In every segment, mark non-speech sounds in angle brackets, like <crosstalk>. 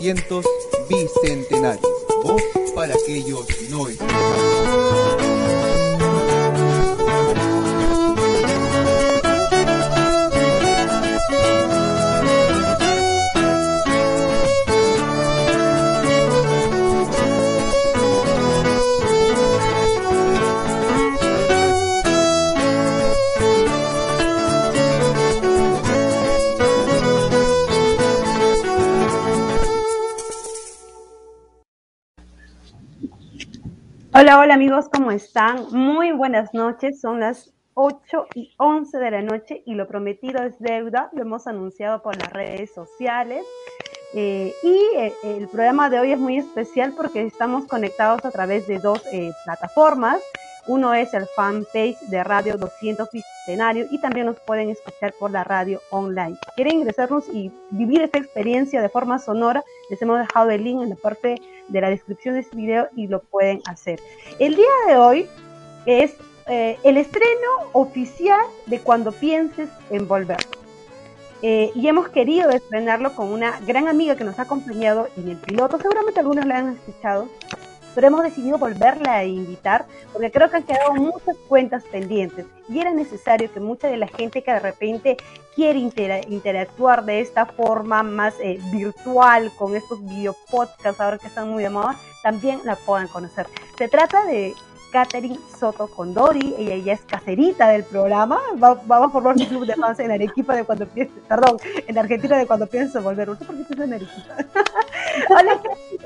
Radio 200 Bicentenario. Hola, amigos, ¿cómo están? Muy buenas noches, son las 8 y 11 de la noche y lo prometido es deuda, lo hemos anunciado por las redes sociales. Eh, y eh, el programa de hoy es muy especial porque estamos conectados a través de dos eh, plataformas. Uno es el fanpage de Radio 200 Bicentenario y también nos pueden escuchar por la radio online. Quieren ingresarnos y vivir esta experiencia de forma sonora, les hemos dejado el link en la parte de la descripción de este video y lo pueden hacer. El día de hoy es eh, el estreno oficial de Cuando pienses en volver. Eh, y hemos querido estrenarlo con una gran amiga que nos ha acompañado en el piloto. Seguramente algunos la han escuchado, pero hemos decidido volverla a invitar porque creo que han quedado muchas cuentas pendientes y era necesario que mucha de la gente que de repente quiere intera interactuar de esta forma más eh, virtual con estos video podcasts ahora que están muy de moda, también la puedan conocer. Se trata de Catherine Soto Condori, ella ya es caserita del programa, va, vamos a formar un club de fans en Arequipa de cuando piense, perdón, en Argentina de cuando pienso volver, no sé por qué pienso en Arequipa. <laughs> Hola,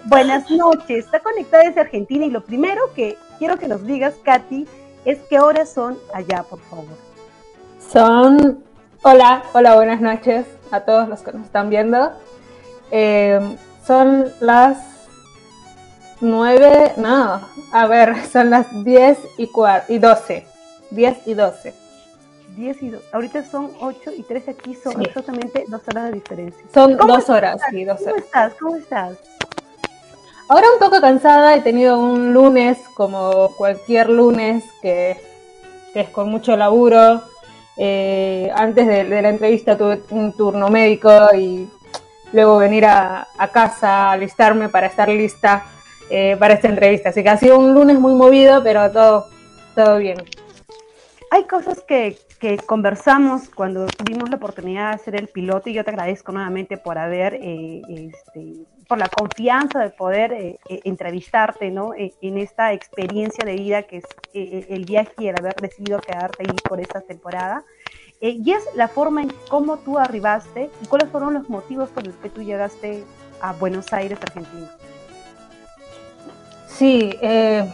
buenas noches, está conectada desde Argentina y lo primero que quiero que nos digas, Katy, es qué horas son allá, por favor. Son, hola, hola, buenas noches a todos los que nos están viendo. Eh, son las 9, no, a ver, <laughs> son las 10 y, y 12. 10 y 12. 10 y 12. Ahorita son 8 y 13 aquí, son sí. exactamente 2 horas de diferencia. Son 2 horas, sí, 2 horas. ¿Cómo estás? ¿Cómo estás? Ahora un poco cansada, he tenido un lunes como cualquier lunes que, es con mucho laburo. Eh, antes de, la entrevista tuve un turno médico y luego venir a, a casa, alistarme para estar lista eh, para esta entrevista. Así que ha sido un lunes muy movido, pero todo, todo bien. Hay cosas que, que conversamos cuando tuvimos la oportunidad de hacer el piloto y yo te agradezco nuevamente por haber, eh, este, por la confianza de poder eh, entrevistarte ¿no? en esta experiencia de vida que es el viaje y el haber decidido quedarte ahí por esta temporada. y es la forma en cómo tú arribaste y cuáles fueron los motivos por los que tú llegaste a Buenos Aires, Argentina. Sí, eh,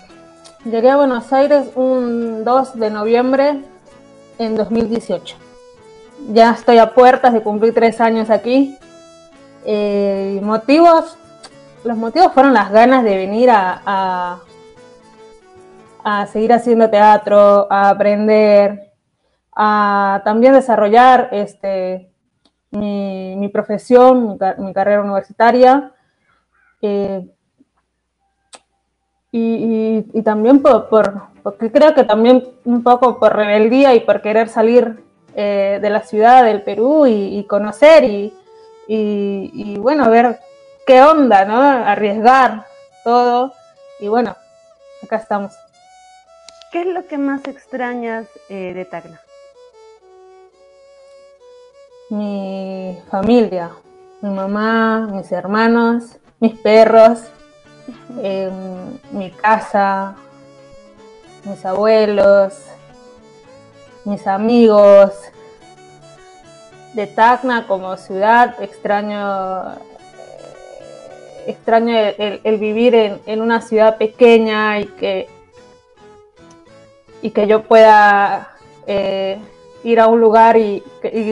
llegué a Buenos Aires un 2 de noviembre en 2018. Ya estoy a puertas de cumplir tres años aquí. Eh, motivos, los motivos fueron las ganas de venir a, a, seguir haciendo teatro, a aprender, a también desarrollar este, mi, mi profesión, mi, mi, carrera universitaria. Eh, y, y, también por, porque creo que también un poco por rebeldía y por querer salir eh, de la ciudad del Perú y, y conocer y, y, bueno, ver qué onda, ¿no? Arriesgar todo y bueno, acá estamos. ¿Qué es lo que más extrañas eh, de Tacna? Mi familia, mi mamá, mis hermanos, mis perros, <laughs> eh, mi casa, mis abuelos, mis amigos. De Tacna como ciudad extraño, eh, extraño el, vivir en, una ciudad pequeña y que, y que yo pueda eh, ir a un lugar y,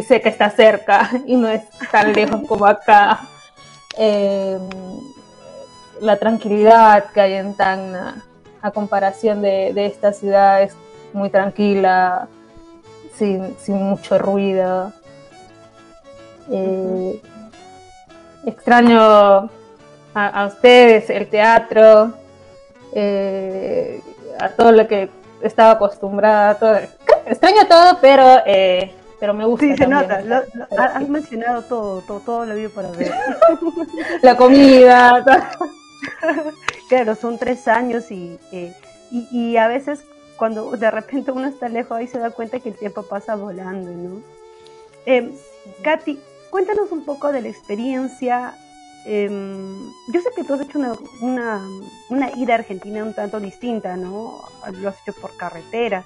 sé que está cerca <laughs> y no es tan lejos como acá. Eh, la tranquilidad que hay en Tacna, a comparación de, de esta ciudad, es muy tranquila, sin, sin mucho ruido. Eh, extraño a, a, ustedes, el teatro, eh, a todo lo que estaba acostumbrada, todo, extraño todo, pero eh, pero me gusta. Sí, se también. nota, has mencionado todo, todo, todo lo vivo para ver. <laughs> La comida, <laughs> claro, son tres años y, eh, y, y, a veces cuando de repente uno está lejos ahí se da cuenta que el tiempo pasa volando, ¿no? Eh, cuéntanos un poco de la experiencia. Eh, yo sé que tú has hecho una, una, una, ida a Argentina un tanto distinta, ¿no? Lo has hecho por carretera.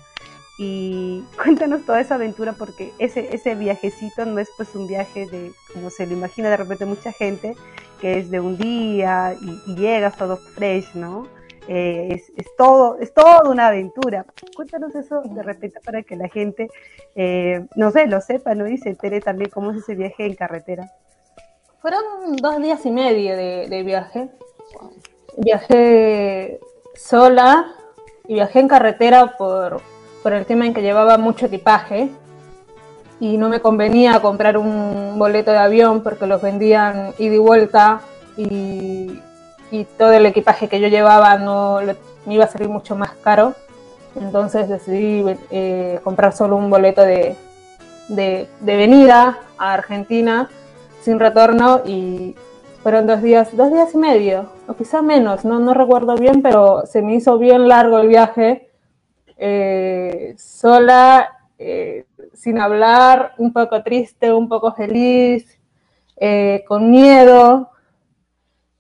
Y <laughs> cuéntanos toda esa aventura porque ese, ese viajecito no es pues un viaje de, como se lo imagina de repente mucha gente, que es de un día y, y llegas todo fresh, ¿no? Eh, es, es, todo, es toda una aventura. Cuéntanos eso de repente para que la gente, eh, no sé, lo sepa, ¿no? Y se entere también cómo es ese viaje en carretera. Fueron dos días y medio de, de viaje. Viajé sola y viajé en carretera por, por el tema en que llevaba mucho equipaje y no me convenía comprar un boleto de avión porque los vendían ida y vuelta y, todo el equipaje que yo llevaba no me iba a salir mucho más caro. Entonces decidí eh, comprar solo un boleto de, de, de, venida a Argentina sin retorno y fueron dos días, dos días y medio, o quizá menos, no, no recuerdo bien, pero se me hizo bien largo el viaje, eh, sola, eh, sin hablar, un poco triste, un poco feliz, eh, con miedo,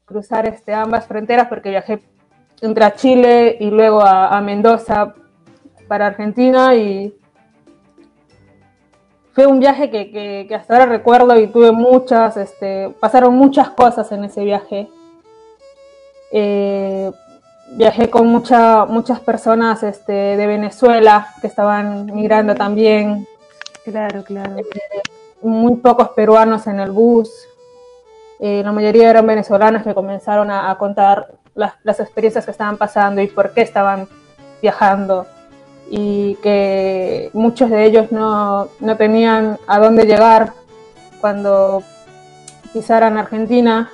cruzar este, ambas fronteras porque viajé entre a Chile y luego a, Mendoza para Argentina y fue un viaje que, hasta ahora recuerdo y tuve muchas, este, pasaron muchas cosas en ese viaje. Eh, viajé con mucha, muchas personas este, de Venezuela que estaban migrando también. Claro, claro. Muy pocos peruanos en el bus. Eh, la mayoría eran venezolanos que comenzaron a, contar las, las, experiencias que estaban pasando y por qué estaban viajando y que muchos de ellos no, no tenían a dónde llegar cuando pisaran Argentina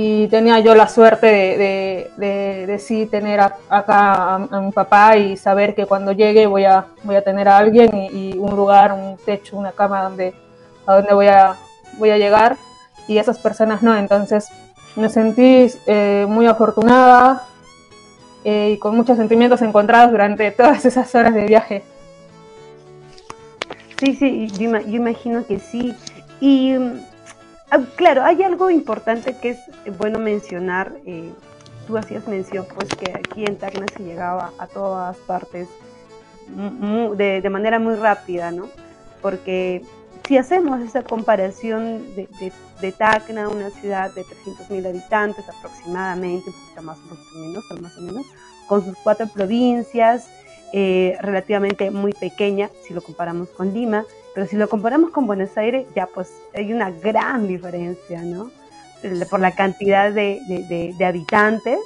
y tenía yo la suerte de, de, de, sí tener acá a, mi papá y saber que cuando llegue voy a, voy a tener a alguien y, un lugar, un techo, una cama donde, a donde voy a, voy a llegar y esas personas no. Entonces me sentí eh, muy afortunada eh, y con muchos sentimientos encontrados durante <laughs> todas esas horas de viaje. Sí, sí, yo, yo imagino que sí. Y claro, hay algo importante que es bueno mencionar. Eh, tú hacías mención, pues, que aquí en Tacna se llegaba a todas partes de, de manera muy rápida, ¿no? Porque si hacemos esa comparación de, de, Tacna, una ciudad de 300.000 habitantes aproximadamente, un poquito más, un menos, más o menos, con sus cuatro provincias, eh, relativamente muy pequeña, si lo comparamos con Lima, pero si lo comparamos con Buenos Aires, ya pues hay una gran diferencia, ¿no? Por la cantidad de, habitantes,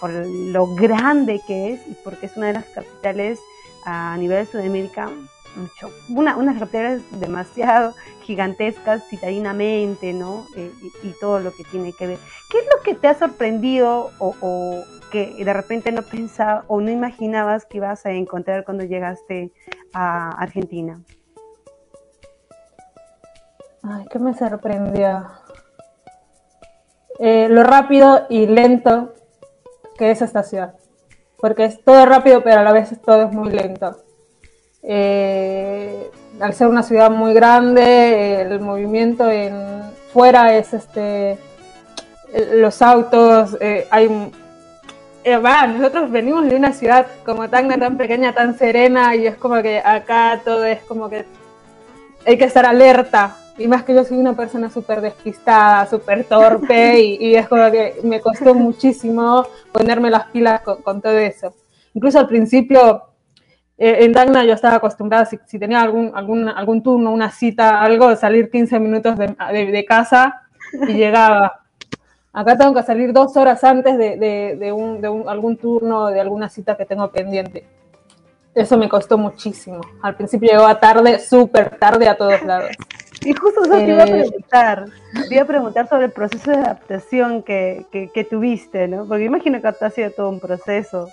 por lo grande que es y porque es una de las capitales a nivel de Sudamérica mucho, una, unas capitales demasiado gigantescas citadinamente, ¿no? Eh, y, y, todo lo que tiene que ver. ¿Qué es lo que te ha sorprendido o, o, que de repente no pensabas o no imaginabas que ibas a encontrar cuando llegaste a Argentina? Ay, ¿qué me sorprendió? Eh, lo rápido y lento que es esta ciudad. Porque es todo rápido, pero a la vez todo es muy lento. Eh, al ser una ciudad muy grande, el movimiento en fuera es este los autos, eh, hay eh, nosotros venimos de una ciudad como Tacna tan pequeña, tan serena, y es como que acá todo es como que hay que estar alerta. Y más que yo soy una persona súper despistada, súper torpe, <laughs> y, y, es como que me costó muchísimo ponerme las pilas con, con todo eso. Incluso al principio eh, en Tacna yo estaba acostumbrada, si, si, tenía algún, algún, algún turno, una cita, algo, salir 15 minutos de, de, de, casa y llegaba. Acá tengo que salir dos horas antes de, de un, de un, algún turno, de alguna cita que tengo pendiente. Eso me costó muchísimo. Al principio llegaba tarde, súper tarde a todos lados. Y justo eso eh, te iba a preguntar. Te iba a preguntar sobre el proceso de adaptación que, que, que tuviste, ¿no? Porque imagino que ha sido todo un proceso.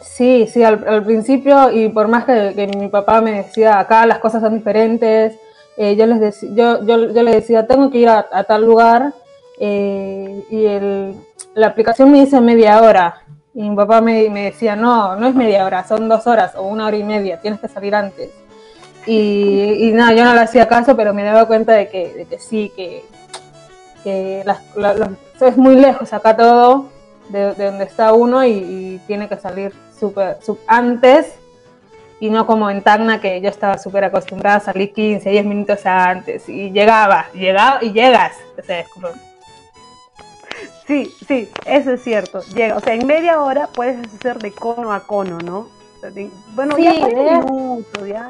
Sí, sí, al, principio, y por más que, mi papá me decía, acá las cosas son diferentes, eh, yo, les decía, yo, yo, yo, les decía, tengo que ir a, tal lugar, eh, y el, la aplicación me dice media hora, y mi papá me, me, decía, no, no es media hora, son dos horas o una hora y media, tienes que salir antes. Y, y nada, yo no le hacía caso, pero me daba cuenta de que, de que sí, que, que es muy lejos acá todo de, donde está uno y, tiene que salir súper antes y no como en Tacna que yo estaba súper acostumbrada a salir 15, 10 minutos antes y llegaba, llegaba y llegas. O sea, Sí, sí, eso es cierto. Llega, o sea, en media hora puedes hacer de cono a cono, ¿no? bueno, ya minutos, ya,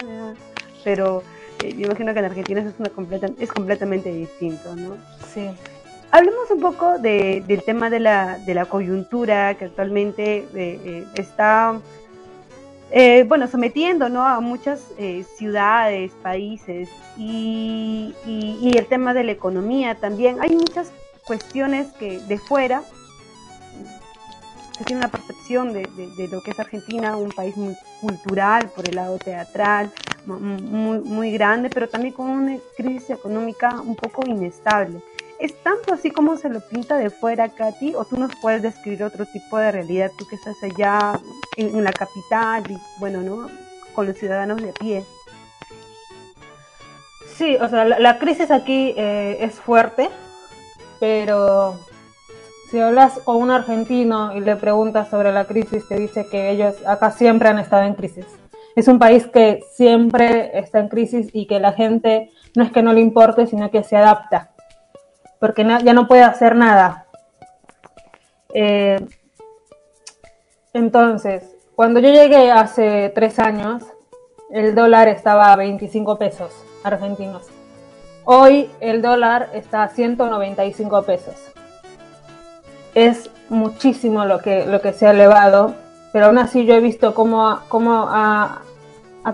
pero eh, yo imagino que en Argentina es, una completa, es completamente distinto, ¿no? Sí. Hablemos un poco del tema de la, de la, coyuntura que actualmente eh, eh, está, eh, bueno, sometiendo ¿no? a muchas ciudades, países y, y, el tema de la economía también. Hay muchas cuestiones que de fuera se tiene una percepción de, de, lo que es Argentina, un país muy cultural por el lado teatral, muy, muy grande, pero también con una crisis económica un poco inestable. ¿Es tanto así como se lo pinta de fuera, Katy? ¿O tú nos puedes describir otro tipo de realidad, tú que estás allá en, la capital y, bueno, ¿no? Con los ciudadanos de pie. Sí, o sea, la, crisis aquí eh, es fuerte, pero si hablas con un argentino y le preguntas sobre la crisis, te dice que ellos acá siempre han estado en crisis. Es un país que siempre está en crisis y que la gente no es que no le importe, sino que se adapta porque ya no puede hacer nada. Eh, entonces, cuando yo llegué hace tres años, el dólar estaba a 25 pesos argentinos. Hoy el dólar está a 195 pesos. Es muchísimo lo que, lo que se ha elevado, pero aún así yo he visto cómo, cómo ha,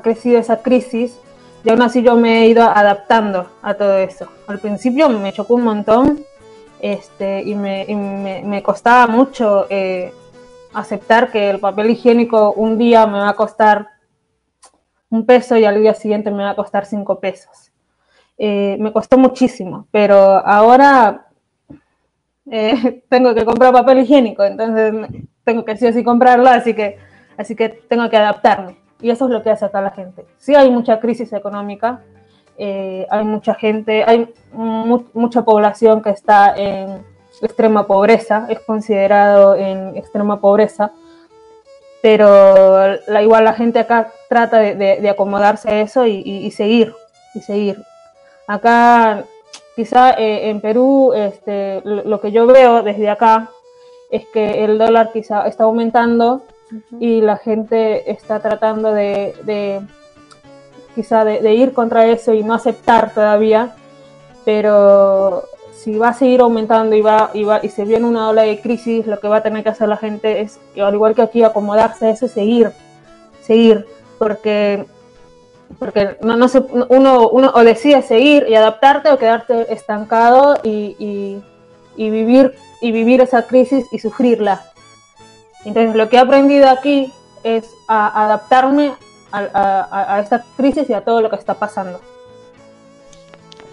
crecido esa crisis y aún así yo me he ido adaptando a todo eso. Al principio me chocó un montón este, y, me, costaba mucho eh, aceptar que el papel higiénico un día me va a costar un peso y al día siguiente me va a costar cinco pesos. Eh, me costó muchísimo, pero ahora eh, <laughs> tengo que comprar papel higiénico, entonces tengo que sí o sí comprarlo, así que, así que tengo que adaptarme. Y eso es lo que hace acá la gente. Sí hay mucha crisis económica, eh, hay mucha gente, hay mucha población que está en extrema pobreza, es considerado en extrema pobreza, pero igual la gente acá trata de, acomodarse a eso y, seguir, y seguir. Acá, quizá eh, en Perú, este, lo que yo veo desde acá es que el dólar quizá está aumentando y la gente está tratando de, quizá de, ir contra eso y no aceptar todavía, pero si va a seguir aumentando y va, y va y se viene una ola de crisis, lo que va a tener que hacer la gente es, al igual que aquí, acomodarse a eso y seguir, seguir, porque porque no, no se, uno, uno o decide seguir y adaptarte o quedarte estancado y, y vivir y vivir esa crisis y sufrirla entonces, lo que he aprendido aquí es a adaptarme a, esta crisis y a todo lo que está pasando.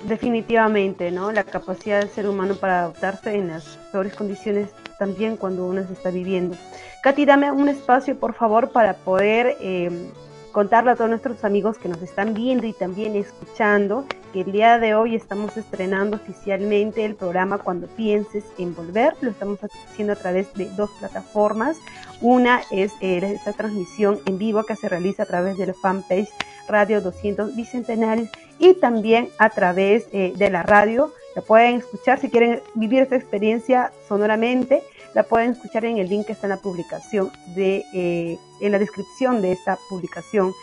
Definitivamente, ¿no? La capacidad del ser humano para adaptarse en las peores condiciones también cuando uno se está viviendo. Katy, dame un espacio, por favor, para poder eh, contarle a todos nuestros amigos que nos están viendo y también escuchando que el día de hoy estamos estrenando oficialmente el programa Cuando pienses en volver. Lo estamos haciendo a través de dos plataformas. Una es eh, esta transmisión en vivo que se realiza a través de la fanpage Radio 200 Bicentenarios y también a través eh, de la radio. La pueden escuchar si quieren vivir esta experiencia sonoramente la pueden escuchar en el link que está en la publicación, de, eh, en la descripción de esta publicación.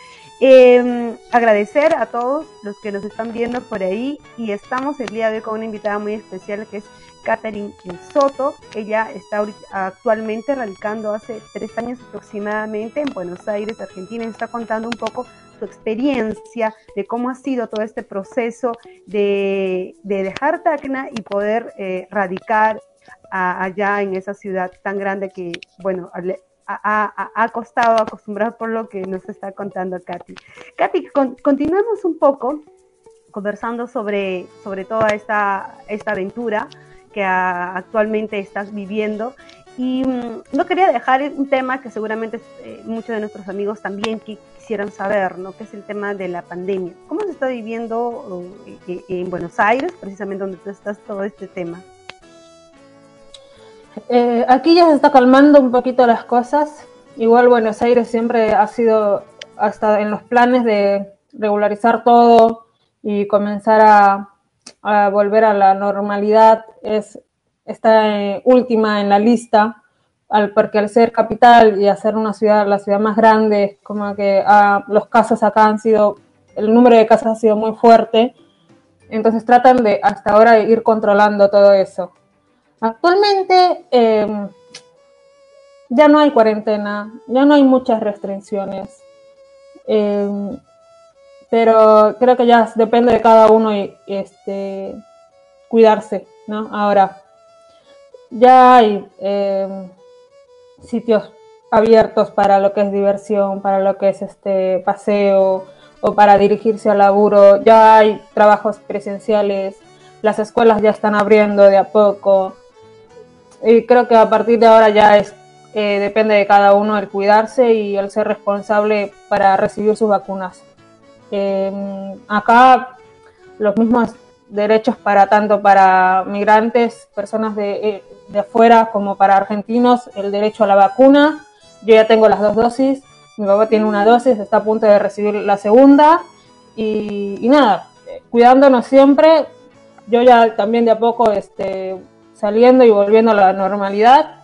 Em, agradecer a todos los que nos están viendo por ahí y estamos el día de hoy con una invitada muy especial que es Catherine Soto. Ella está actualmente radicando hace tres años aproximadamente en Buenos Aires, Argentina, y está contando un poco su experiencia de cómo ha sido todo este proceso de, dejar Tacna y poder eh, radicar allá en esa ciudad tan grande que, bueno, ha, costado acostumbrar por lo que nos está contando Katy. Katy, continuemos un poco conversando sobre, sobre toda esta, esta aventura que actualmente estás viviendo. Y mm, no quería dejar un tema que seguramente eh, muchos de nuestros amigos también quisieran saber, ¿no? que es el tema de la pandemia. ¿Cómo se está viviendo eh, en Buenos Aires, precisamente donde tú estás, todo este tema? Eh, aquí ya se está calmando un poquito las cosas. Igual Buenos Aires siempre ha sido hasta en los planes de regularizar todo y comenzar a, volver a la normalidad. Es esta eh, última en la lista, al, porque al ser capital y hacer una ciudad, la ciudad más grande, como que ah, los casos acá han sido, el número de casos ha sido muy fuerte. Entonces tratan de hasta ahora ir controlando todo eso. Actualmente em, ya no hay cuarentena, ya no hay muchas restricciones, em, pero creo que ya depende de cada uno y, este, cuidarse, ¿no? Ahora, ya hay em, sitios abiertos para lo que es diversión, para lo que es este paseo o para dirigirse al laburo, ya hay trabajos presenciales, las escuelas ya están abriendo de a poco, y creo que a partir de ahora ya es eh, depende de cada uno el cuidarse y el ser responsable para recibir sus vacunas. Em, acá los mismos derechos para tanto para migrantes, personas de, eh, de, afuera como para argentinos, el derecho a la vacuna. Yo ya tengo las dos dosis, mi papá tiene una dosis, está a punto de recibir la segunda y, y nada, cuidándonos siempre. Yo ya también de a poco este, saliendo y volviendo a la normalidad.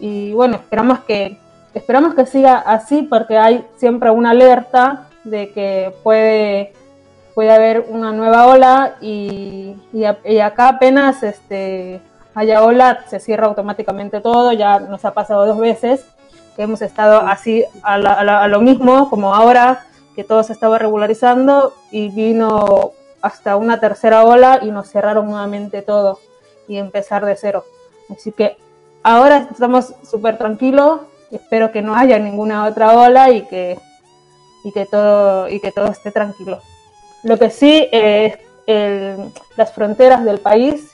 Y bueno, esperamos que, esperamos que siga así porque hay siempre una alerta de que puede, puede haber una nueva ola y, y, acá apenas este, haya ola se cierra automáticamente todo, ya nos ha pasado dos veces que hemos estado así a, lo mismo como ahora que todo se estaba regularizando y vino hasta una tercera ola y nos cerraron nuevamente todo y empezar de cero. Así que ahora estamos súper tranquilos, espero que no haya ninguna otra ola y que, y que, todo, y que todo esté tranquilo. Lo que sí es las fronteras del país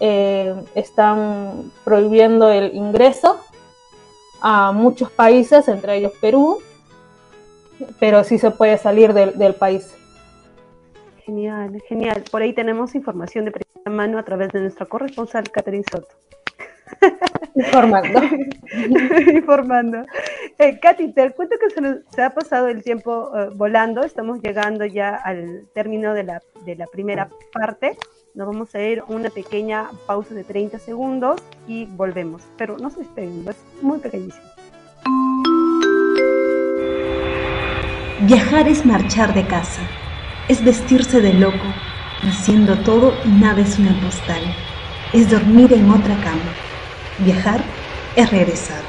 eh, están prohibiendo el ingreso a muchos países, entre ellos Perú, pero sí se puede salir del país. Genial, genial. Por ahí tenemos información de primera mano a través de nuestra corresponsal Catherine Soto. Informando. <laughs> Informando. Eh, Katy, te cuento que se, nos, se ha pasado el tiempo eh, volando. Estamos llegando ya al término de la, de la primera parte. Nos vamos a ir una pequeña pausa de 30 segundos y volvemos. Pero no se esperen, es muy pequeñísimo. Viajar es marchar de casa es vestirse de loco, haciendo todo y nada es una postal. Es dormir en otra cama. Viajar es regresar.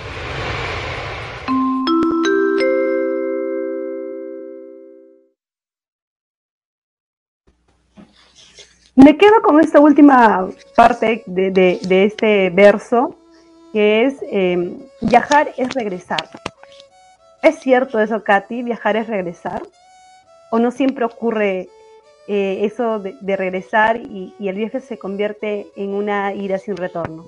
Me quedo con esta última parte de, este verso, que es em, viajar es regresar. ¿Es cierto eso, Katy? ¿Viajar es regresar? O no siempre ocurre eh, eso de, regresar y, el viaje se convierte en una ida sin retorno?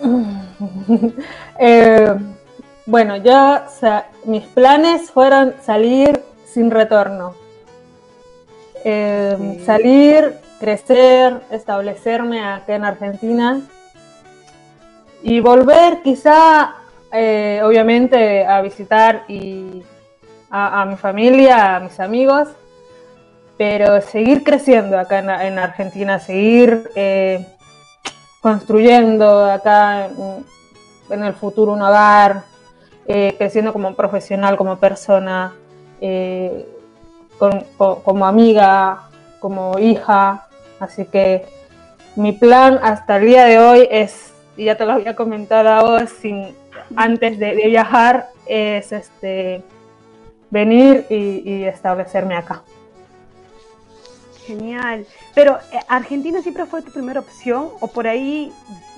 <laughs> Eh, bueno, ya mis planes fueron salir sin retorno. Eh, salir, crecer, establecerme acá en Argentina y volver quizá eh, obviamente a visitar y a, mi familia, a mis amigos, pero seguir creciendo acá en, Argentina, seguir eh, construyendo acá en, el futuro un hogar, eh, creciendo como profesional, como persona, como amiga, como hija. Así que mi plan hasta el día de hoy es, y ya te lo había comentado a vos, sin antes de, viajar es este venir y, establecerme acá. Genial. Pero eh, ¿Argentina siempre fue tu primera opción o por ahí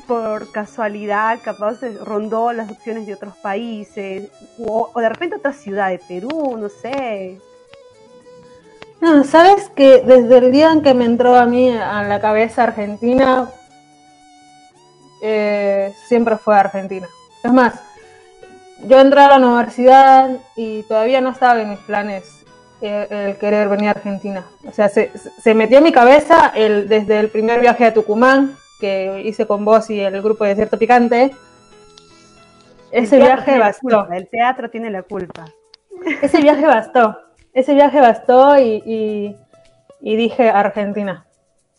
por casualidad capaz rondó las opciones de otros países o, de repente otra ciudad de Perú, no sé. No, sabes que desde el día en que me entró a mí a la cabeza Argentina, eh, siempre fue Argentina. Es más, yo entré a la universidad y todavía no estaba en mis planes eh, el, querer venir a Argentina. O sea, se, metió en mi cabeza el, desde el primer viaje a Tucumán que hice con vos y el grupo de Desierto Picante. Ese viaje bastó. el teatro tiene la culpa. Ese viaje bastó. Ese viaje bastó y, y dije Argentina.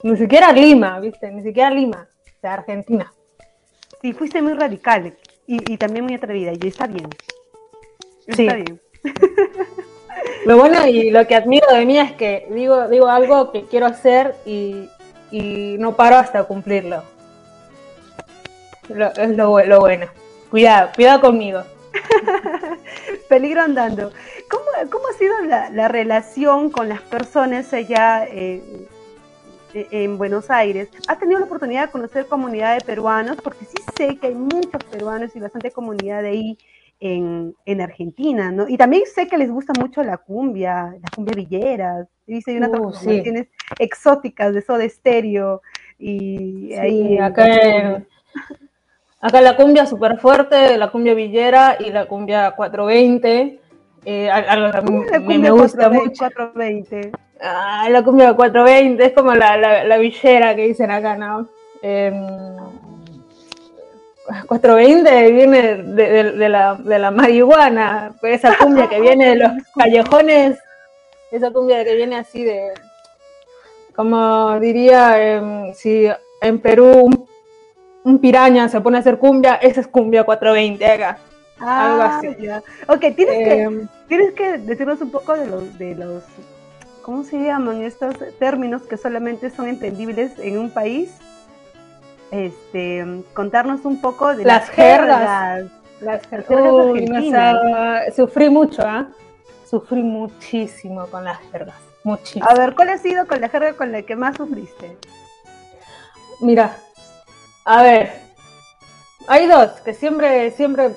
Ni siquiera Lima, ¿viste? Ni siquiera Lima. O sea, Argentina. Sí, fuiste muy radical y, también muy atrevida, y está bien. Está bien. <laughs> <laughs> Lo bueno y lo que admiro de mí es que digo, digo algo que quiero hacer y, no paro hasta cumplirlo. es lo, bueno. Cuidado, cuidado conmigo. <laughs> Peligro andando. ¿Cómo, ¿Cómo, ha sido la, relación con las personas allá eh, en Buenos Aires, ¿has tenido la oportunidad de conocer comunidad de peruanos? Porque sí sé que hay muchos peruanos y bastante comunidad de ahí en, Argentina, ¿no? Y también sé que les gusta mucho la cumbia, la cumbia villeras. Dice hay unas uh, exóticas de eso de estéreo. Y ahí. Acá, acá la cumbia súper fuerte, la cumbia villera y la cumbia 420. Eh, me, gusta mucho. 420. Ah, la cumbia 420, es como la, la, villera que dicen acá, ¿no? 420 em, viene de, la, de la marihuana, esa cumbia que viene de los callejones, esa cumbia que viene así de, como diría, em, si en Perú un, piraña se pone a hacer cumbia, esa es cumbia 420 acá. algo ah, así. Ok, tienes, que, em, tienes que decirnos un poco de los, de los ¿cómo se llaman estos términos que solamente son entendibles en un país? Este, contarnos un poco de las, jergas. Las jergas sufrí mucho, ¿ah? Sufrí muchísimo con las jergas, muchísimo. A ver, ¿cuál ha sido con la jerga con la que más sufriste? Mira, a ver, hay dos que siempre, siempre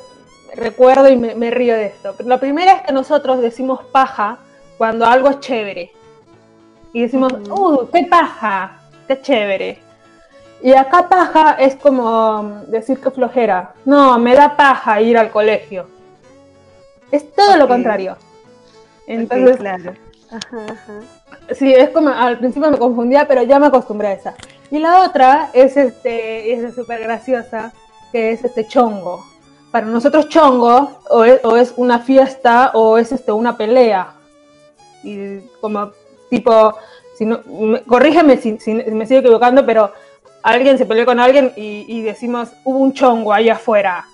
recuerdo y me, me río de esto. La primera es que nosotros decimos paja cuando algo es chévere y decimos, ¡uh, qué paja! ¡Qué chévere! Y acá paja es como decir que flojera. No, me da paja ir al colegio. Es todo lo contrario. Entonces, claro. Sí, es como al principio me confundía, pero ya me acostumbré a esa. Y la otra es este, es súper graciosa, que es este chongo. Para nosotros chongo o es, o es, una fiesta o es este una pelea. Y como tipo, si no, corrígeme si, me sigo equivocando, pero alguien se peleó con alguien y, decimos, hubo un chongo ahí afuera.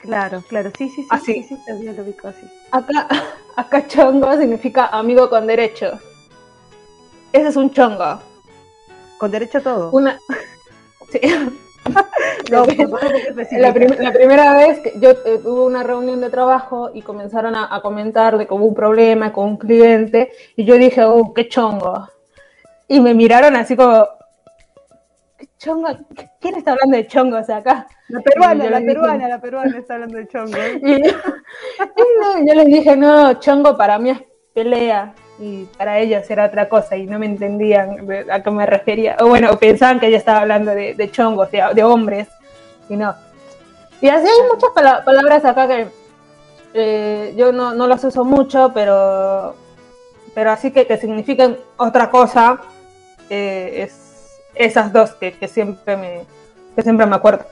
Claro, claro, sí, sí, sí, así. sí, también lo ubico así. Acá, <laughs> acá chongo significa amigo con derecho. Ese es un chongo. ¿Con derecho a todo? Una... <laughs> Sí. <laughs> la, primera vez que yo eh, tuve una reunión de trabajo y comenzaron a, comentar de cómo un problema con un cliente y yo dije, oh, qué chongo. Y me miraron así como, ¿qué chongo? ¿Quién está hablando de chongos acá? La peruana, la peruana, la peruana está hablando de chongo. <laughs> Y, yo les dije, no, chongo para mí es pelea y para ellos era otra cosa y no me entendían a qué me refería. O bueno, pensaban que ella estaba hablando de, chongos, de, hombres, y no. Y así hay muchas palabras acá que eh, yo no, no, las uso mucho, pero, pero así que, que significan otra cosa, eh, es esas dos que, siempre me, que siempre me acuerdo.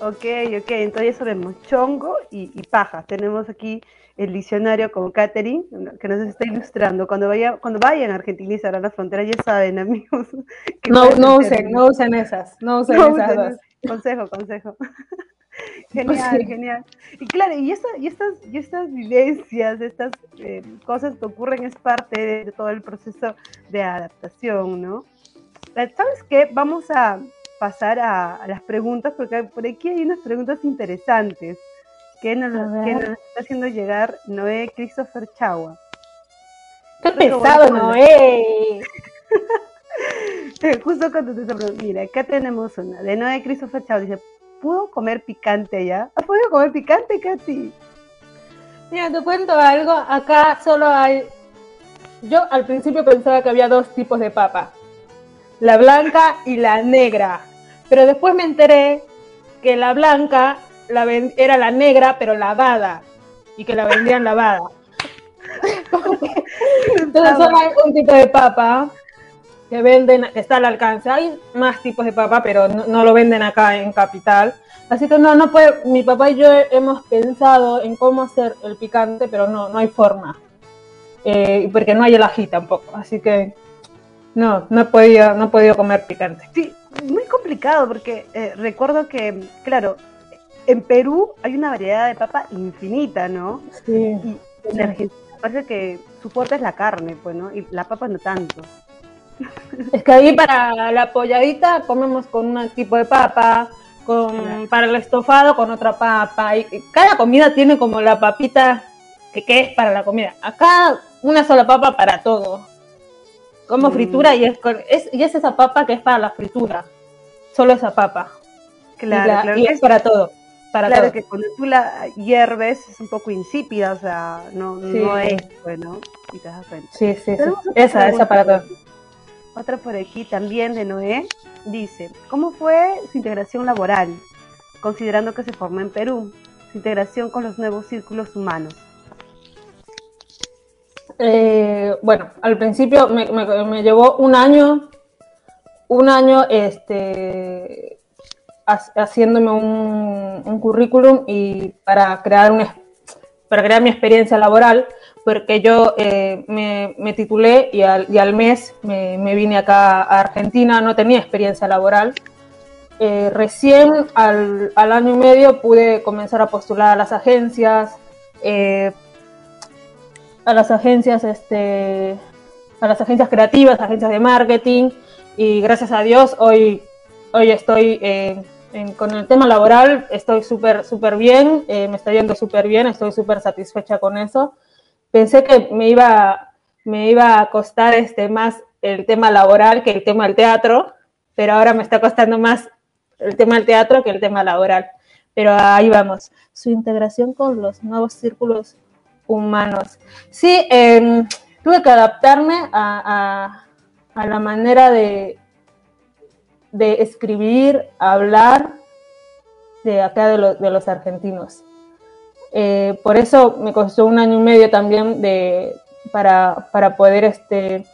Ok, ok, entonces sabemos chongo y paja. Tenemos aquí el diccionario con Catherine, que nos está ilustrando. Cuando vaya, cuando vayan a argentinizar a la frontera, ya saben, <laughs> amigos. No, no usen, no usen esas, no usen esas dos. Consejo, consejo. <laughs> genial, genial. Y claro, y, y, estas, y estas vivencias, estas eh, cosas que ocurren es parte de, todo el proceso de adaptación, ¿no? ¿Sabes qué? Vamos a pasar a, a las preguntas, porque por aquí hay unas preguntas interesantes que nos, está haciendo llegar Noé Christopher Chagua. ¡Qué pesado, Noé! <laughs> Justo cuando te pregunto, mira, acá tenemos una de Noé Christopher Chao, dice, ¿puedo comer picante ya? ¿Has podido comer picante, Katy? Mira, te cuento algo, acá solo hay... Yo al principio pensaba que había dos tipos de papa, la blanca y la negra, pero después me enteré que la blanca la era la negra pero lavada y que la vendían lavada. Entonces solo hay un tipo de papa que venden, que está al alcance. Hay más tipos de papa, pero no, lo venden acá en Capital. Así que no, no puede, mi papá y yo hemos pensado en cómo hacer el picante, pero no, no hay forma. Eh, porque no hay el ají tampoco. Así que no, no he podido, no he podido comer picante. Sí, muy complicado porque eh, recuerdo que, claro, en Perú hay una variedad de papa infinita, ¿no? Sí. Y en Argentina parece que su fuerte es la carne, pues, ¿no? Y la papa no tanto. Es que ahí para la polladita comemos con un tipo de papa, con, para el estofado con otra papa, y cada comida tiene como la papita que, que es para la comida. Acá una sola papa para todo. Como mm. fritura y es, y es esa papa que es para la fritura. Solo esa papa. Claro, claro. Y es para todo. Para claro que cuando tú la hierves es un poco insípida, o sea, no, no es, bueno, y te das cuenta. Sí, sí, sí. Esa, esa para todo. Otra por aquí también de Noé dice, ¿cómo fue su integración laboral, considerando que se formó en Perú, su integración con los nuevos círculos humanos? Eh, bueno, al principio me, llevó un año, un año este, haciéndome un, currículum y para crear, un, para crear mi experiencia laboral, porque yo eh, me, titulé y al, mes me, vine acá a Argentina, no tenía experiencia laboral. Eh, recién al, año y medio pude comenzar a postular a las agencias, a las agencias, este, a las agencias creativas, agencias de marketing, y gracias a Dios hoy, hoy estoy con el tema laboral, estoy súper, súper bien, eh, me está yendo súper bien, estoy súper satisfecha con eso. Pensé que me iba, me iba a costar este, más el tema laboral que el tema del teatro, pero ahora me está costando más el tema del teatro que el tema laboral. Pero ahí vamos. Su integración con los nuevos círculos humanos. Sí, em, tuve que adaptarme a, la manera de, de escribir, hablar de acá de, los argentinos. Eh, por eso me costó un año y medio también de, para, poder este,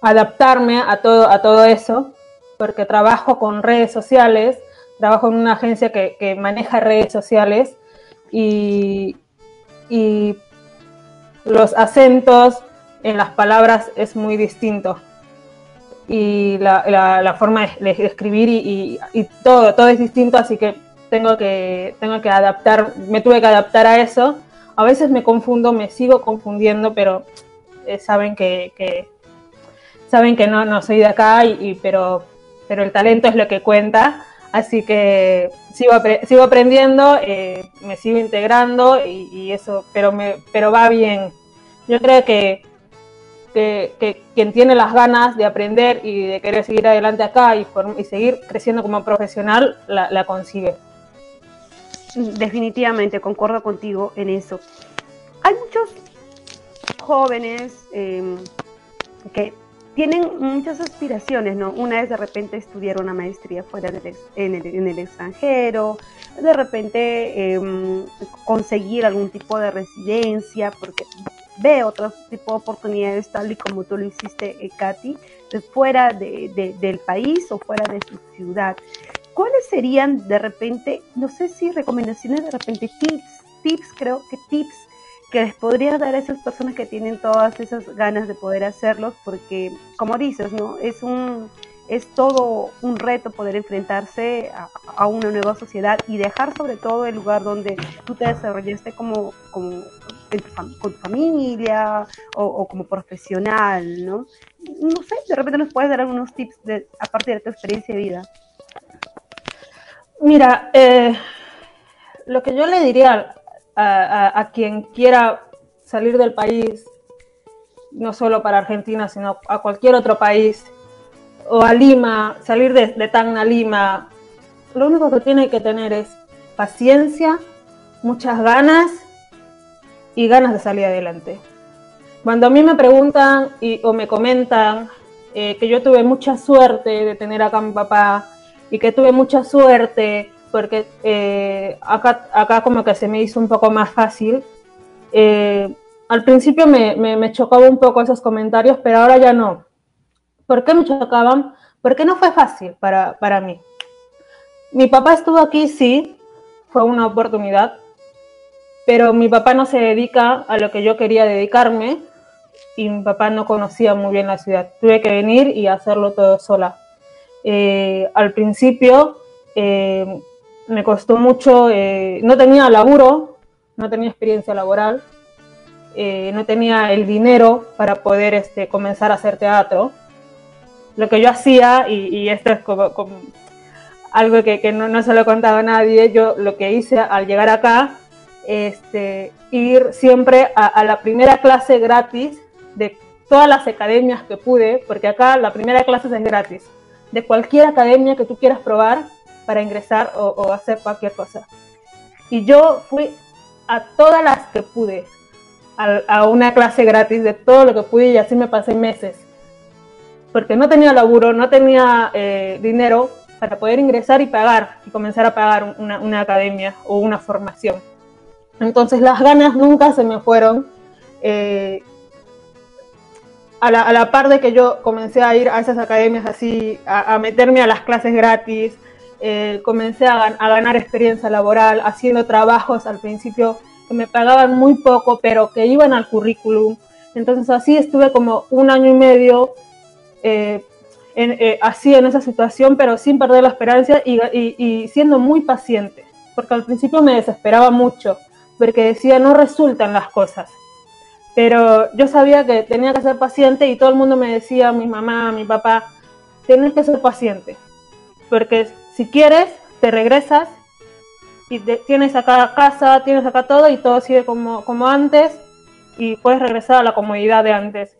adaptarme a todo, a todo eso, porque trabajo con redes sociales, trabajo en una agencia que, que maneja redes sociales y, y los acentos en las palabras es muy distinto. Y la, forma de, escribir y, todo, todo es distinto, así que tengo que, tengo que adaptar, me tuve que adaptar a eso. A veces me confundo, me sigo confundiendo, pero eh, saben que, saben que no, no soy de acá, y, pero, pero el talento es lo que cuenta. Así que sigo, sigo aprendiendo, eh, me sigo integrando y, eso, pero, me, pero va bien. Yo creo que, que, quien tiene las ganas de aprender y de querer seguir adelante acá y, y seguir creciendo como profesional, la, consigue. Definitivamente, concuerdo contigo en eso. Hay muchos jóvenes em, que tienen muchas aspiraciones, ¿no? Una es de repente estudiar una maestría fuera del en, el, extranjero, de repente em, conseguir algún tipo de residencia, porque ve otro tipo de oportunidades, tal y como tú lo hiciste, eh, Katy, de fuera de, del país o fuera de su ciudad. ¿Cuáles serían de repente, no sé si recomendaciones, de repente tips, tips, creo que tips que les podrías dar a esas personas que tienen todas esas ganas de poder hacerlo, porque como dices, ¿no? Es un es todo un reto poder enfrentarse a, una nueva sociedad y dejar sobre todo el lugar donde tú te desarrollaste como, como con tu familia o, como profesional, ¿no? No sé, de repente nos puedes dar algunos tips de, a partir de tu experiencia de vida. Mira, eh, lo que yo le diría a, quien quiera salir del país, no solo para Argentina, sino a cualquier otro país, o a Lima, salir de, de Tacna Lima, lo único que tiene que tener es paciencia, muchas ganas y ganas de salir adelante. Cuando a mí me preguntan y, o me comentan eh, que yo tuve mucha suerte de tener acá a mi papá y que tuve mucha suerte porque eh, acá, acá como que se me hizo un poco más fácil, eh, al principio me, me, me chocaba un poco esos comentarios, pero ahora ya no. ¿Por qué me chocaban? Porque no fue fácil para, para mí. Mi papá estuvo aquí, sí, fue una oportunidad, pero mi papá no se dedica a lo que yo quería dedicarme y mi papá no conocía muy bien la ciudad. Tuve que venir y hacerlo todo sola. Eh, al principio eh, me costó mucho, eh, no tenía laburo, no tenía experiencia laboral, eh, no tenía el dinero para poder este, comenzar a hacer teatro. Lo que yo hacía, y, esto es como, como algo que, no, no, se lo contaba a nadie, yo lo que hice al llegar acá, este, ir siempre a, la primera clase gratis de todas las academias que pude, porque acá la primera clase es gratis, de cualquier academia que tú quieras probar para ingresar o, o hacer cualquier cosa. Y yo fui a todas las que pude, a, a, una clase gratis de todo lo que pude y así me pasé meses. Porque no tenía laburo, no tenía eh, dinero para poder ingresar y pagar y comenzar a pagar una, una, academia o una formación. Entonces las ganas nunca se me fueron. Eh, a, la, a, la, par de que yo comencé a ir a esas academias así, a, a meterme a las clases gratis, eh, comencé a, a, ganar experiencia laboral, haciendo trabajos al principio que me pagaban muy poco, pero que iban al currículum. Entonces así estuve como un año y medio eh, en, eh, así en esa situación, pero sin perder la esperanza y, y, y, siendo muy paciente, porque al principio me desesperaba mucho, porque decía, no resultan las cosas. Pero yo sabía que tenía que ser paciente y todo el mundo me decía, mi mamá, mi papá, tienes que ser paciente, porque si quieres, te regresas y tienes acá casa, tienes acá todo y todo sigue como, como antes y puedes regresar a la comodidad de antes.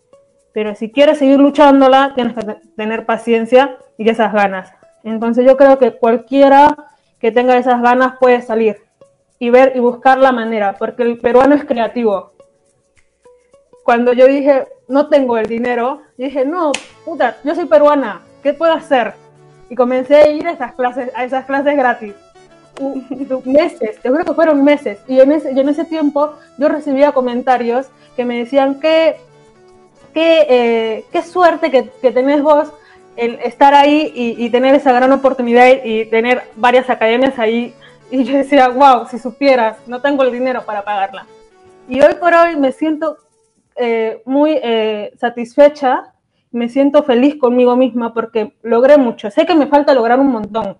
Pero si quieres seguir luchándola, tienes que tener paciencia y esas ganas. Entonces yo creo que cualquiera que tenga esas ganas puede salir y ver y buscar la manera, porque el peruano es creativo. Cuando yo dije, no tengo el dinero, dije, no, puta, yo soy peruana, ¿qué puedo hacer? Y comencé a ir a esas clases, a esas clases gratis. Meses, te juro que fueron meses. Y en ese, y en ese tiempo yo recibía comentarios que me decían que qué, eh, qué suerte que, que, tenés vos el estar ahí y, y, tener esa gran oportunidad y tener varias academias ahí. Y yo decía, wow, si supieras, no tengo el dinero para pagarla. Y hoy por hoy me siento eh, muy eh, satisfecha, me siento feliz conmigo misma porque logré mucho. Sé que me falta lograr un montón.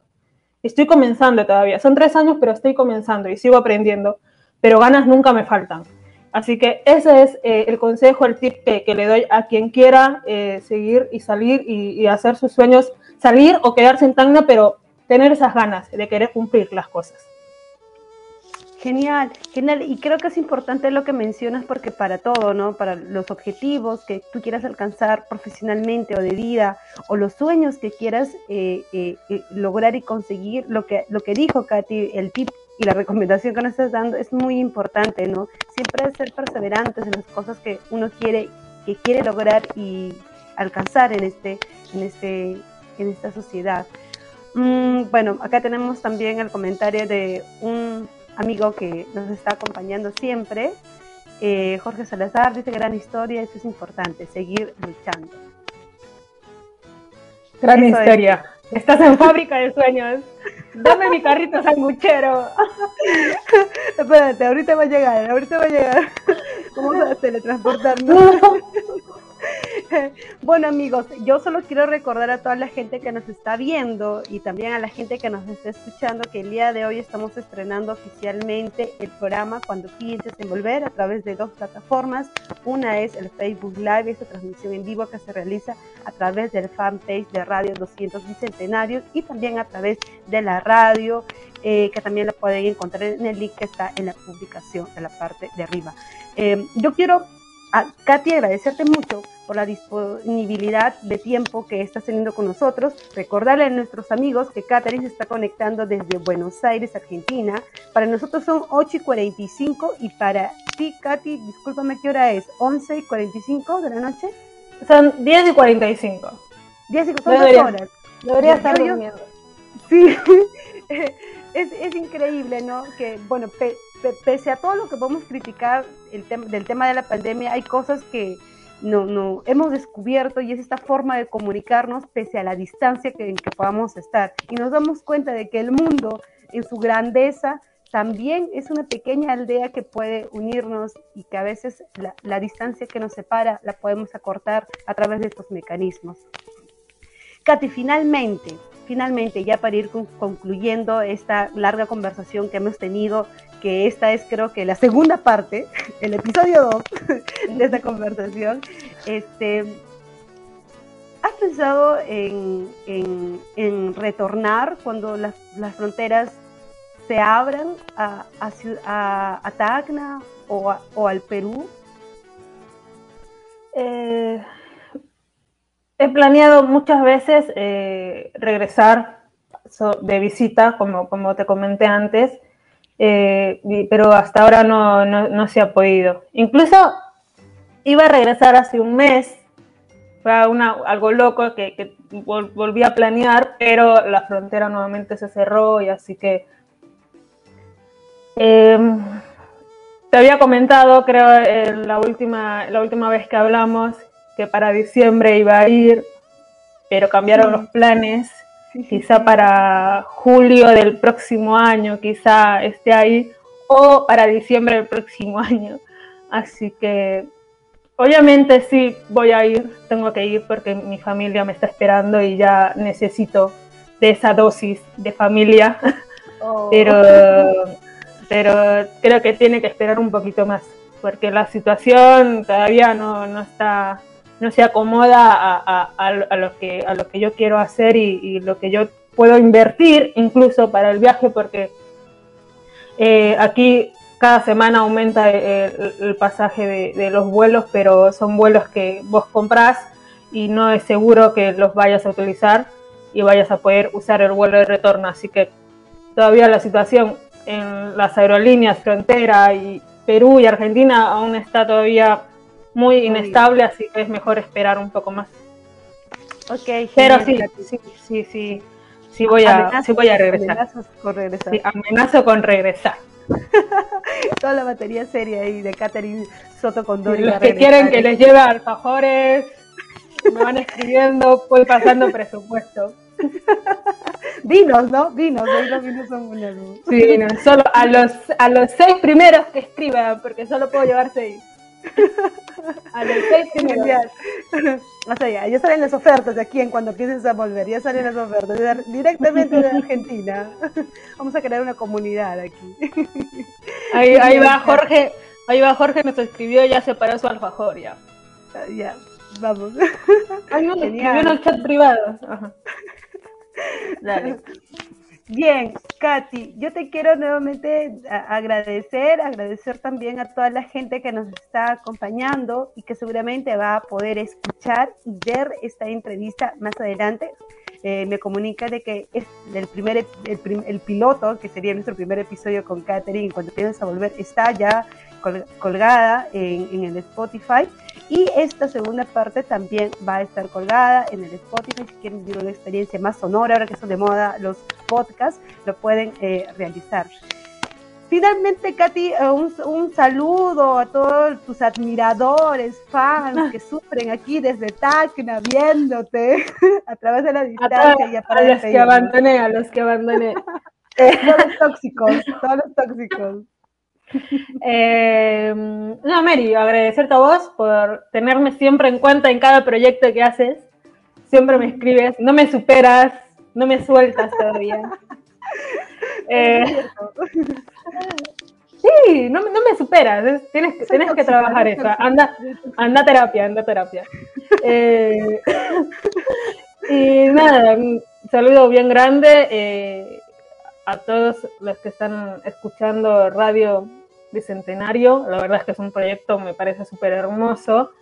Estoy comenzando todavía. Son tres años, pero estoy comenzando y sigo aprendiendo. Pero ganas nunca me faltan. Así que ese es eh, el consejo, el tip que, le doy a quien quiera eh, seguir y salir y, hacer sus sueños, salir o quedarse en Tacna, pero tener esas ganas de querer cumplir las cosas. Genial, genial. Y creo que es importante lo que mencionas porque para todo, ¿no? Para los objetivos que tú quieras alcanzar profesionalmente o de vida, o los sueños que quieras eh, lograr y conseguir, lo que, lo que dijo Katy, el tip y la recomendación que nos estás dando es muy importante, ¿no? Siempre ser perseverantes en las cosas que uno quiere, que quiere lograr y alcanzar en este, en este, en esta sociedad. Mm, bueno, acá tenemos también el comentario de un amigo que nos está acompañando siempre, eh, Jorge Salazar, dice gran historia, eso es importante, seguir luchando. Gran eso historia. Es. Estás en fábrica de sueños. Dame mi carrito sanguchero. Espérate, ahorita va a llegar, ahorita va a llegar. Vamos a teletransportarnos. <laughs> <laughs> bueno amigos, yo solo quiero recordar a toda la gente que nos está viendo y también a la gente que nos está escuchando que el día de hoy estamos estrenando oficialmente el programa Cuando pienses en volver a través de dos plataformas. Una es el Facebook Live, esta transmisión en vivo que se realiza a través del fanpage de Radio 200 Bicentenarios y también a través de la radio, eh, que también lo pueden encontrar en el link que está en la publicación de la parte de arriba. Eh, yo quiero a Katy, agradecerte mucho por la disponibilidad de tiempo que estás teniendo con nosotros. Recordarle a nuestros amigos que Catherine se está conectando desde Buenos Aires, Argentina. Para nosotros son 8 y 45 y para ti, Katy, discúlpame qué hora es, 11 y 45 de la noche. Son 10 y 45. 10 y son dos horas. Debería estar durmiendo. Sí, <laughs> es, es, increíble, ¿no? Que, bueno, pese a todo lo que podemos criticar el del tema de la pandemia, hay cosas que no, no hemos descubierto y es esta forma de comunicarnos pese a la distancia que, en que podamos estar. Y nos damos cuenta de que el mundo, en su grandeza, también es una pequeña aldea que puede unirnos y que a veces la, la distancia que nos separa la podemos acortar a través de estos mecanismos. Katy, finalmente, finalmente, ya para ir concluyendo esta larga conversación que hemos tenido, que esta es creo que la segunda parte, <laughs> el episodio 2 <laughs> de esta conversación, este, ¿has pensado en, en, retornar cuando las, las, fronteras se abran a, a, a Tacna o, o, al Perú? Eh, he planeado muchas veces eh, regresar de visita, como, como te comenté antes, eh, pero hasta ahora no, no, se ha podido. Incluso iba a regresar hace un mes, fue una, algo loco que, que volví a planear, pero la frontera nuevamente se cerró y así que... Em, te había comentado, creo, la, última, la última vez que hablamos, que para diciembre iba a ir, pero cambiaron los planes. <laughs> quizá para julio del próximo año, quizá esté ahí, o para diciembre del próximo <laughs> año. Así que obviamente sí voy a ir, tengo que ir porque mi familia me está esperando y ya necesito de esa dosis de familia. <laughs> Oh. Pero, pero creo que tiene que esperar un poquito más, porque la situación todavía no, no está no se acomoda a, lo, que, a lo que yo quiero hacer y, lo que yo puedo invertir incluso para el viaje, porque eh, aquí cada semana aumenta el, pasaje de, los vuelos, pero son vuelos que vos comprás y no es seguro que los vayas a utilizar y vayas a poder usar el vuelo de retorno. Así que todavía la situación en las aerolíneas frontera y Perú y Argentina aún está todavía muy inestable, así que es mejor esperar un poco más. Ok, pero sí, sí, sí, sí, sí voy a, sí voy a regresar. con regresar. Sí, amenazo con regresar. <laughs> Toda la batería seria ahí de Catherine Soto con Dori. los que quieren que les lleve alfajores, me van escribiendo, voy pasando presupuesto. <laughs> vinos, ¿no? Vinos, los vinos son buenos. Sí, no, solo a los, a los seis primeros que escriban, porque solo puedo llevar seis. <laughs> A los seis O sea, ya, ya salen las ofertas de aquí en cuando empieces a volver, ya salen las ofertas directamente de Argentina. <laughs> Vamos a crear una comunidad aquí. <laughs> Ahí, ahí va Jorge, ahí va Jorge nos escribió, ya separó su alfajor ya. Ya, vamos. Uno, en el chat privado. Dale. Bien, Katy, yo te quiero nuevamente agradecer, agradecer también a toda la gente que nos está acompañando y que seguramente va a poder escuchar y ver esta entrevista más adelante. Eh, me comunica de que el primer el, piloto, que sería nuestro primer episodio con Katherine, cuando tienes a volver, está ya colgada en, en el Spotify. Y esta segunda parte también va a estar colgada en el Spotify. Si quieren vivir una experiencia más sonora, ahora que son de moda los podcasts, lo pueden eh, realizar. Finalmente, Katy, eh, un, un, saludo a todos tus admiradores, fans que sufren aquí desde Tacna viéndote <laughs> a través de la distancia. A, a los que abandoné, a los que abandoné. <laughs> todos los tóxicos, todos los tóxicos. Eh, no, Mary, agradecerte a vos por tenerme siempre en cuenta en cada proyecto que haces. Siempre me escribes, no me superas, no me sueltas todavía. <laughs> Eh, <laughs> sí, no, me superas, tienes, tienes que trabajar eso. Anda, anda terapia, anda terapia. Eh, <laughs> y nada, un saludo bien grande a todos los que están escuchando radio Bicentenario. La verdad es que es un proyecto, me parece súper hermoso.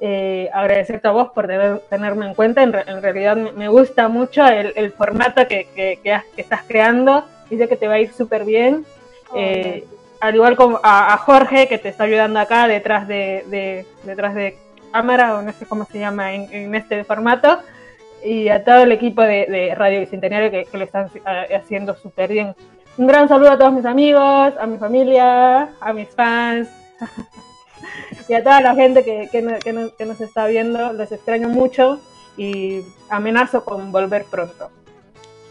Eh, agradecerte a vos por tenerme en cuenta. En, realidad me, gusta mucho el, formato que, que, estás creando y sé que te va a ir súper bien. Eh, al igual como a, Jorge, que te está ayudando acá detrás de, detrás de cámara, o no sé cómo se llama en, este formato, y a todo el equipo de, Radio Bicentenario que, lo están haciendo súper bien. Un gran saludo a todos mis amigos, a mi familia, a mis fans <laughs> y a toda la gente que, que nos está viendo. Les extraño mucho y amenazo con volver pronto.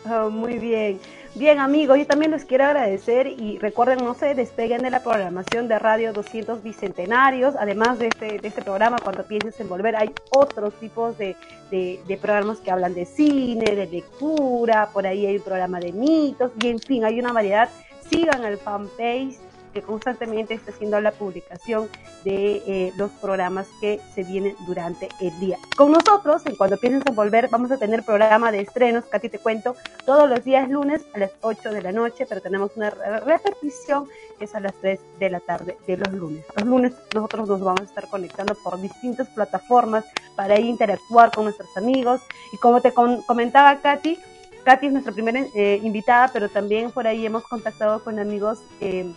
Oh, muy bien. Bien, amigos, yo también les quiero agradecer y recuerden, no se despeguen de la programación de Radio 200 Bicentenarios. Además de este, de este programa, cuando pienses en volver, hay otros tipos de, de, programas que hablan de cine, de lectura, por ahí hay un programa de mitos y en fin, hay una variedad. Sigan el fanpage que constantemente está haciendo la publicación de eh, los programas que se vienen durante el día. Con nosotros, en Cuando pienses en volver, vamos a tener programa de estrenos, Katy te cuento, todos los días lunes a las 8 de la noche, pero tenemos una repetición que es a las 3 de la tarde de los lunes. Los lunes nosotros nos vamos a estar conectando por distintas plataformas para interactuar con nuestros amigos. Y como te comentaba Katy, Katy es nuestra primera eh, invitada, pero también por ahí hemos contactado con amigos eh,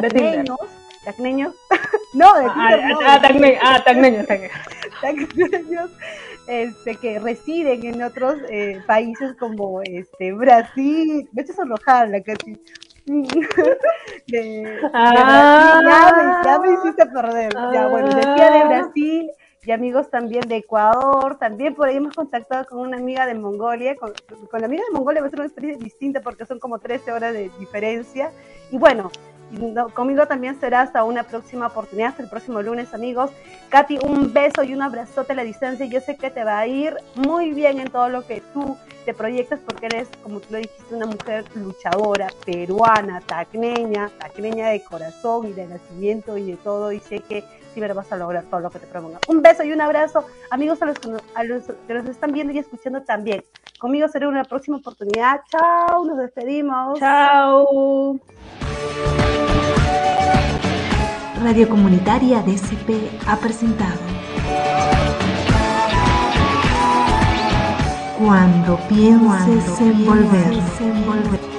tacneños, tacneños, <laughs> no, de ah, no, ah, tacneños, ah, tacneños, <laughs> tacneños, este, que residen en otros eh, países como este, Brasil, me hecho la casi. <laughs> de, ah, Brasil, ya me, hiciste perder. ya, bueno, decía de Brasil y amigos también de Ecuador, también por ahí hemos contactado con una amiga de Mongolia, con, con la amiga de Mongolia va a ser una experiencia distinta porque son como 13 horas de diferencia, y bueno, conmigo también será hasta una próxima oportunidad, hasta el próximo lunes, amigos. Katy, un beso y un abrazote a la distancia. Yo sé que te va a ir muy bien en todo lo que tú te proyectas porque eres, como tú lo dijiste, una mujer luchadora, peruana, tacneña, tacneña de corazón y de nacimiento y de todo. Y sé que sí vas a lograr todo lo que te proponga. Un beso y un abrazo, amigos, a los, a los que nos están viendo y escuchando también. Conmigo será una próxima oportunidad. Chao, nos despedimos. Chao. Radio Comunitaria DCP ha presentado Cuando pienses en volver.